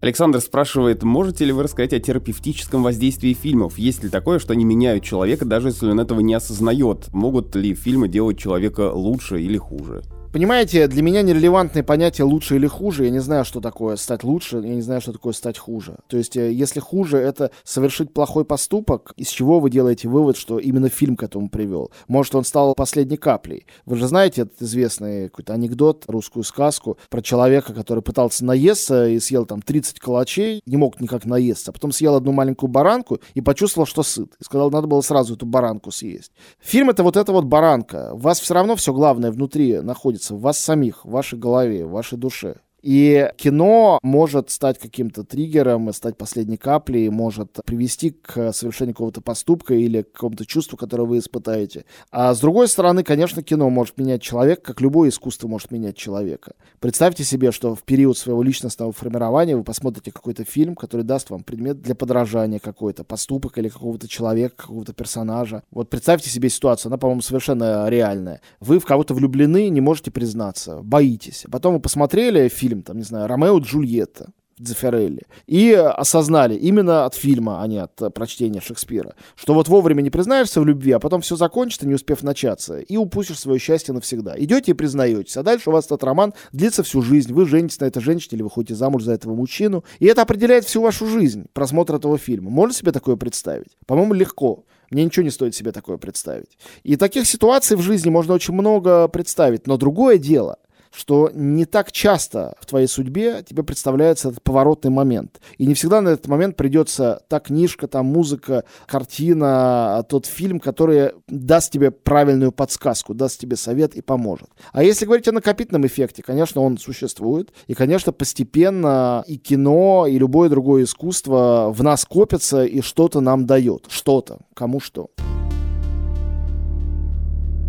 Александр спрашивает, можете ли вы рассказать о терапевтическом воздействии фильмов? Есть ли такое, что они меняют человека, даже если он этого не осознает? Могут ли фильмы делать человека лучше или хуже? Понимаете, для меня нерелевантное понятие лучше или хуже. Я не знаю, что такое стать лучше, я не знаю, что такое стать хуже. То есть, э, если хуже это совершить плохой поступок, из чего вы делаете вывод, что именно фильм к этому привел? Может, он стал последней каплей. Вы же знаете этот известный какой-то анекдот, русскую сказку про человека, который пытался наесться и съел там 30 калачей, не мог никак наесться, а потом съел одну маленькую баранку и почувствовал, что сыт. И сказал, надо было сразу эту баранку съесть. Фильм это вот эта вот баранка. У вас все равно все главное внутри находится находится в вас самих, в вашей голове, в вашей душе. И кино может стать каким-то триггером, стать последней каплей, может привести к совершению какого-то поступка или к какому-то чувству, которое вы испытаете. А с другой стороны, конечно, кино может менять человека, как любое искусство может менять человека. Представьте себе, что в период своего личностного формирования вы посмотрите какой-то фильм, который даст вам предмет для подражания какой-то, поступок или какого-то человека, какого-то персонажа. Вот представьте себе ситуацию, она, по-моему, совершенно реальная. Вы в кого-то влюблены, не можете признаться, боитесь. Потом вы посмотрели фильм, фильм, там, не знаю, «Ромео и Джульетта», Дзефирелли. И осознали именно от фильма, а не от э, прочтения Шекспира, что вот вовремя не признаешься в любви, а потом все закончится, не успев начаться, и упустишь свое счастье навсегда. Идете и признаетесь, а дальше у вас этот роман длится всю жизнь. Вы женитесь на этой женщине или вы ходите замуж за этого мужчину. И это определяет всю вашу жизнь, просмотр этого фильма. Можно себе такое представить? По-моему, легко. Мне ничего не стоит себе такое представить. И таких ситуаций в жизни можно очень много представить. Но другое дело, что не так часто в твоей судьбе тебе представляется этот поворотный момент. И не всегда на этот момент придется та книжка, та музыка, картина, тот фильм, который даст тебе правильную подсказку, даст тебе совет и поможет. А если говорить о накопительном эффекте, конечно, он существует. И, конечно, постепенно и кино, и любое другое искусство в нас копится и что-то нам дает. Что-то. Кому что.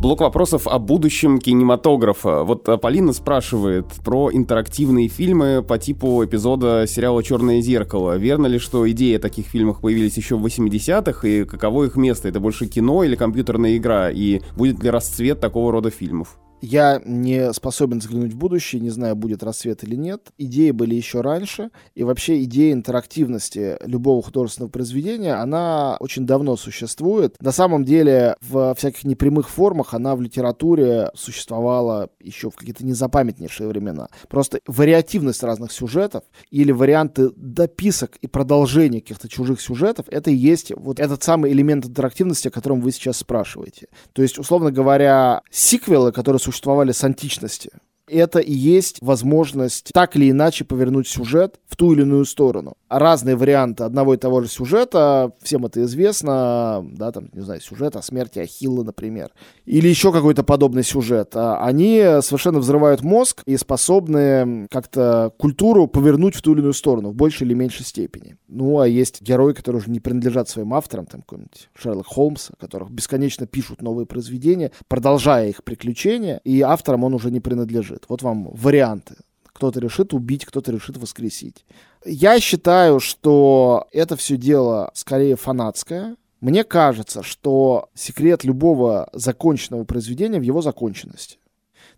Блок вопросов о будущем кинематографа. Вот э, Полина спрашивает про интерактивные фильмы по типу эпизода сериала «Черное зеркало». Верно ли, что идеи о таких фильмах появились еще в 80-х, и каково их место? Это больше кино или компьютерная игра? И будет ли расцвет такого рода фильмов? Я не способен взглянуть в будущее, не знаю, будет рассвет или нет. Идеи были еще раньше, и вообще идея интерактивности любого художественного произведения, она очень давно существует. На самом деле, в всяких непрямых формах она в литературе существовала еще в какие-то незапамятнейшие времена. Просто вариативность разных сюжетов или варианты дописок и продолжения каких-то чужих сюжетов, это и есть вот этот самый элемент интерактивности, о котором вы сейчас спрашиваете. То есть, условно говоря, сиквелы, которые существовали с античности это и есть возможность так или иначе повернуть сюжет в ту или иную сторону. Разные варианты одного и того же сюжета, всем это известно, да, там, не знаю, сюжет о смерти Ахилла, например, или еще какой-то подобный сюжет, а они совершенно взрывают мозг и способны как-то культуру повернуть в ту или иную сторону, в большей или меньшей степени. Ну, а есть герои, которые уже не принадлежат своим авторам, там какой-нибудь Шерлок Холмс, которых бесконечно пишут новые произведения, продолжая их приключения, и авторам он уже не принадлежит решит. Вот вам варианты. Кто-то решит убить, кто-то решит воскресить. Я считаю, что это все дело скорее фанатское. Мне кажется, что секрет любого законченного произведения в его законченности.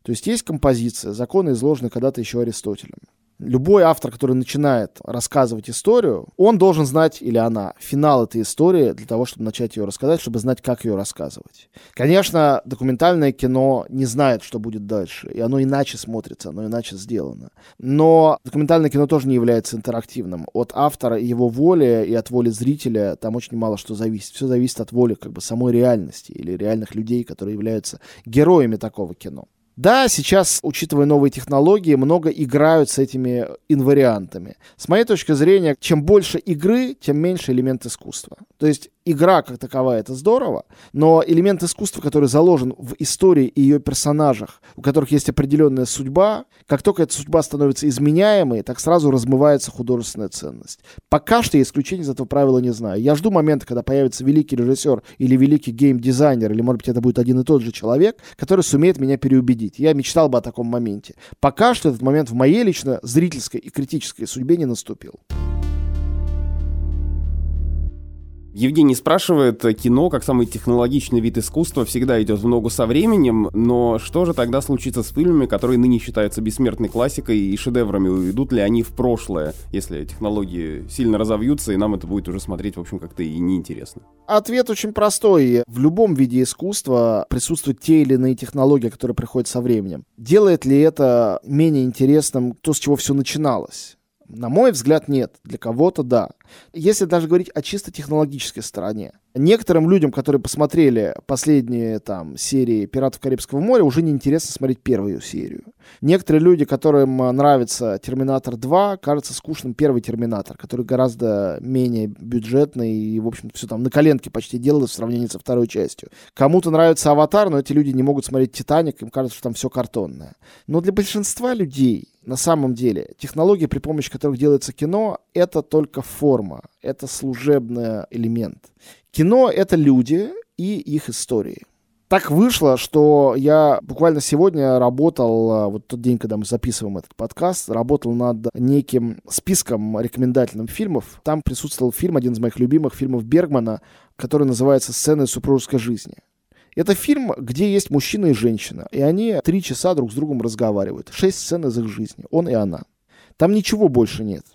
То есть есть композиция, законы изложены когда-то еще Аристотелем любой автор, который начинает рассказывать историю, он должен знать, или она, финал этой истории для того, чтобы начать ее рассказать, чтобы знать, как ее рассказывать. Конечно, документальное кино не знает, что будет дальше, и оно иначе смотрится, оно иначе сделано. Но документальное кино тоже не является интерактивным. От автора и его воли, и от воли зрителя там очень мало что зависит. Все зависит от воли как бы самой реальности или реальных людей, которые являются героями такого кино. Да, сейчас, учитывая новые технологии, много играют с этими инвариантами. С моей точки зрения, чем больше игры, тем меньше элемент искусства. То есть игра как таковая это здорово, но элемент искусства, который заложен в истории и ее персонажах, у которых есть определенная судьба, как только эта судьба становится изменяемой, так сразу размывается художественная ценность. Пока что я исключения из этого правила не знаю. Я жду момента, когда появится великий режиссер или великий гейм-дизайнер, или, может быть, это будет один и тот же человек, который сумеет меня переубедить. Я мечтал бы о таком моменте. Пока что этот момент в моей лично зрительской и критической судьбе не наступил. Евгений спрашивает, кино, как самый технологичный вид искусства, всегда идет в ногу со временем, но что же тогда случится с фильмами, которые ныне считаются бессмертной классикой и шедеврами? Уйдут ли они в прошлое, если технологии сильно разовьются, и нам это будет уже смотреть, в общем, как-то и неинтересно? Ответ очень простой. В любом виде искусства присутствуют те или иные технологии, которые приходят со временем. Делает ли это менее интересным то, с чего все начиналось? На мой взгляд, нет. Для кого-то да. Если даже говорить о чисто технологической стороне. Некоторым людям, которые посмотрели последние там серии «Пиратов Карибского моря», уже неинтересно смотреть первую серию. Некоторые люди, которым нравится «Терминатор 2», кажется скучным первый «Терминатор», который гораздо менее бюджетный и, в общем все там на коленке почти делалось в сравнении со второй частью. Кому-то нравится «Аватар», но эти люди не могут смотреть «Титаник», им кажется, что там все картонное. Но для большинства людей на самом деле технологии, при помощи которых делается кино, это только форма, это служебный элемент. Кино — это люди и их истории. Так вышло, что я буквально сегодня работал, а, вот тот день, когда мы записываем этот подкаст, работал над неким списком рекомендательных фильмов. Там присутствовал фильм, один из моих любимых фильмов Бергмана, который называется «Сцены супружеской жизни». Это фильм, где есть мужчина и женщина, и они три часа друг с другом разговаривают. Шесть сцен из их жизни, он и она. Там ничего больше нет.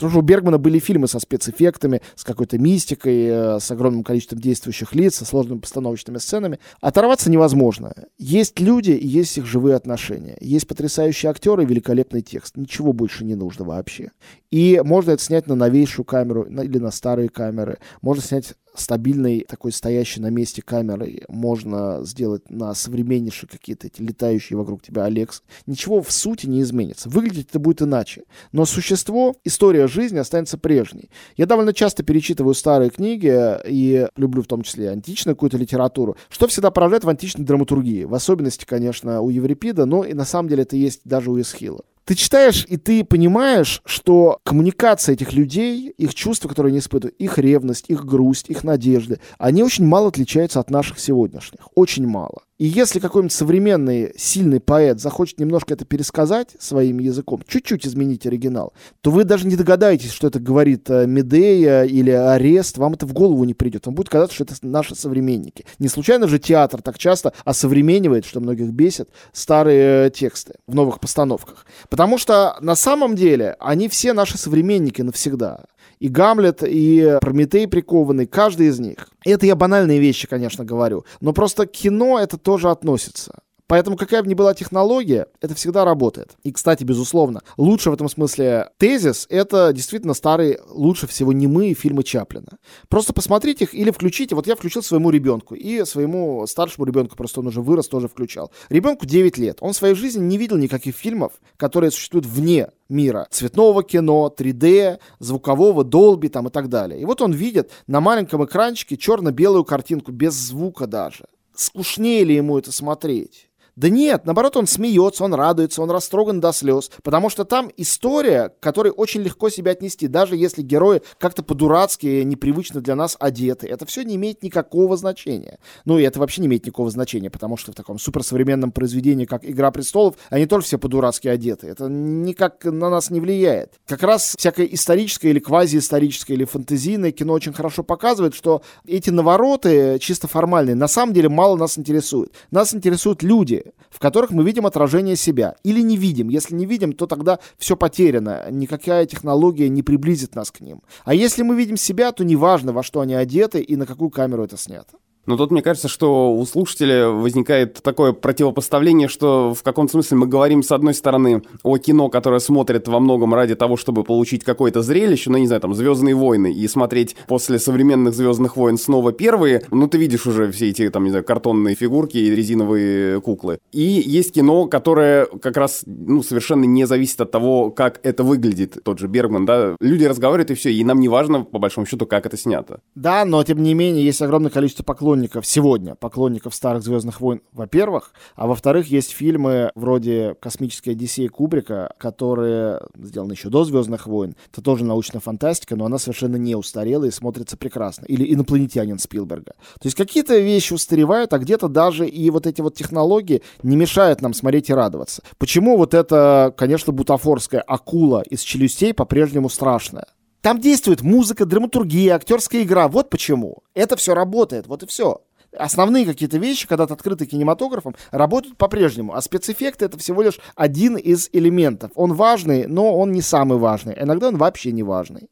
Потому что у Бергмана были фильмы со спецэффектами, с какой-то мистикой, э, с огромным количеством действующих лиц, со сложными постановочными сценами. Оторваться невозможно. Есть люди и есть их живые отношения. Есть потрясающие актеры и великолепный текст. Ничего больше не нужно вообще. И можно это снять на новейшую камеру или на старые камеры. Можно снять стабильной, такой стоящей на месте камерой можно сделать на современнейшие какие-то эти летающие вокруг тебя Алекс. Ничего в сути не изменится. Выглядеть это будет иначе. Но существо, история жизни останется прежней. Я довольно часто перечитываю старые книги и люблю в том числе античную какую-то литературу. Что всегда поражает в античной драматургии? В особенности, конечно, у Еврипида, но и на самом деле это есть даже у Эсхила. Ты читаешь, и ты понимаешь, что коммуникация этих людей, их чувства, которые они испытывают, их ревность, их грусть, их надежды, они очень мало отличаются от наших сегодняшних. Очень мало. И если какой-нибудь современный сильный поэт захочет немножко это пересказать своим языком, чуть-чуть изменить оригинал, то вы даже не догадаетесь, что это говорит э, Медея или Арест, вам это в голову не придет. Вам будет казаться, что это наши современники. Не случайно же театр так часто осовременивает, что многих бесит, старые э, тексты в новых постановках. Потому что на самом деле они все наши современники навсегда и Гамлет, и Прометей прикованный, каждый из них. Это я банальные вещи, конечно, говорю, но просто кино это тоже относится. Поэтому какая бы ни была технология, это всегда работает. И, кстати, безусловно, лучше в этом смысле тезис — это действительно старые, лучше всего немые фильмы Чаплина. Просто посмотрите их или включите. Вот я включил своему ребенку и своему старшему ребенку, просто он уже вырос, тоже включал. Ребенку 9 лет. Он в своей жизни не видел никаких фильмов, которые существуют вне мира. Цветного кино, 3D, звукового, долби там и так далее. И вот он видит на маленьком экранчике черно-белую картинку, без звука даже. Скучнее ли ему это смотреть? Да нет, наоборот, он смеется, он радуется, он растроган до слез, потому что там история, к которой очень легко себя отнести, даже если герои как-то по-дурацки, непривычно для нас одеты. Это все не имеет никакого значения. Ну и это вообще не имеет никакого значения, потому что в таком суперсовременном произведении, как «Игра престолов», они тоже все по-дурацки одеты. Это никак на нас не влияет. Как раз всякое историческое или квазиисторическое или фантазийное кино очень хорошо показывает, что эти навороты чисто формальные на самом деле мало нас интересуют. Нас интересуют люди, в которых мы видим отражение себя. Или не видим. Если не видим, то тогда все потеряно. Никакая технология не приблизит нас к ним. А если мы видим себя, то неважно, во что они одеты и на какую камеру это снято. Но тут мне кажется, что у слушателя возникает такое противопоставление, что в каком-то смысле мы говорим, с одной стороны, о кино, которое смотрит во многом ради того, чтобы получить какое-то зрелище, ну, не знаю, там, «Звездные войны», и смотреть после современных «Звездных войн» снова первые, ну, ты видишь уже все эти, там, не знаю, картонные фигурки и резиновые куклы. И есть кино, которое как раз, ну, совершенно не зависит от того, как это выглядит, тот же Бергман, да, люди разговаривают, и все, и нам не важно, по большому счету, как это снято. Да, но, тем не менее, есть огромное количество поклонников поклонников сегодня, поклонников старых «Звездных войн», во-первых, а во-вторых, есть фильмы вроде «Космическая Одиссея» Кубрика, которые сделаны еще до «Звездных войн». Это тоже научная фантастика, но она совершенно не устарела и смотрится прекрасно. Или «Инопланетянин» Спилберга. То есть какие-то вещи устаревают, а где-то даже и вот эти вот технологии не мешают нам смотреть и радоваться. Почему вот эта, конечно, бутафорская акула из челюстей по-прежнему страшная? Там действует музыка, драматургия, актерская игра. Вот почему. Это все работает, вот и все. Основные какие-то вещи, когда-то открыты кинематографом, работают по-прежнему, а спецэффекты это всего лишь один из элементов. Он важный, но он не самый важный. Иногда он вообще не важный.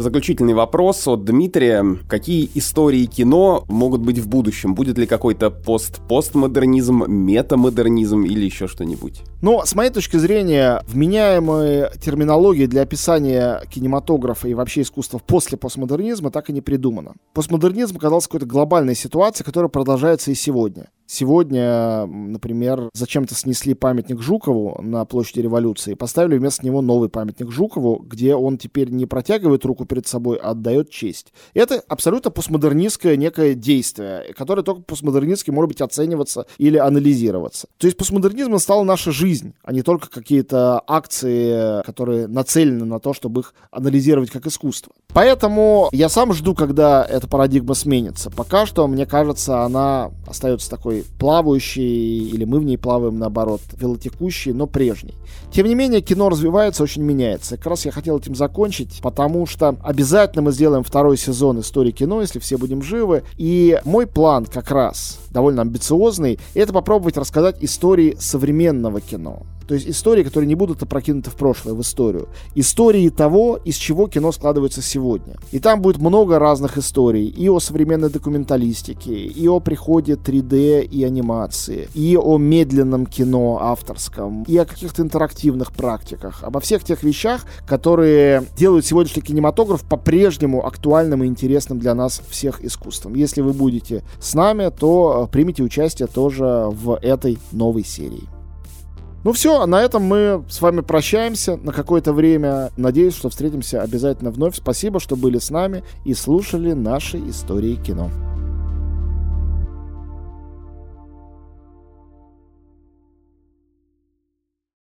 Заключительный вопрос от Дмитрия. Какие истории кино могут быть в будущем? Будет ли какой-то пост-постмодернизм, метамодернизм или еще что-нибудь? Ну, с моей точки зрения, вменяемые терминологии для описания кинематографа и вообще искусства после постмодернизма так и не придумано. Постмодернизм оказался какой-то глобальной ситуацией, которая продолжается и сегодня. Сегодня, например, зачем-то снесли памятник Жукову на площади революции, поставили вместо него новый памятник Жукову, где он теперь не протягивает руку перед собой, а отдает честь. Это абсолютно постмодернистское некое действие, которое только постмодернистски может быть оцениваться или анализироваться. То есть постмодернизмом стала наша жизнь, а не только какие-то акции, которые нацелены на то, чтобы их анализировать как искусство. Поэтому я сам жду, когда эта парадигма сменится. Пока что, мне кажется, она остается такой плавающей, или мы в ней плаваем, наоборот, велотекущей, но прежней. Тем не менее, кино развивается, очень меняется. Как раз я хотел этим закончить, потому что обязательно мы сделаем второй сезон истории кино, если все будем живы. И мой план как раз довольно амбициозный, это попробовать рассказать истории современного кино. То есть истории, которые не будут опрокинуты в прошлое, в историю. Истории того, из чего кино складывается сегодня. И там будет много разных историй. И о современной документалистике, и о приходе 3D и анимации, и о медленном кино авторском, и о каких-то интерактивных практиках. Обо всех тех вещах, которые делают сегодняшний кинематограф по-прежнему актуальным и интересным для нас всех искусством. Если вы будете с нами, то э, примите участие тоже в этой новой серии. Ну все, на этом мы с вами прощаемся на какое-то время. Надеюсь, что встретимся обязательно вновь. Спасибо, что были с нами и слушали наши истории кино.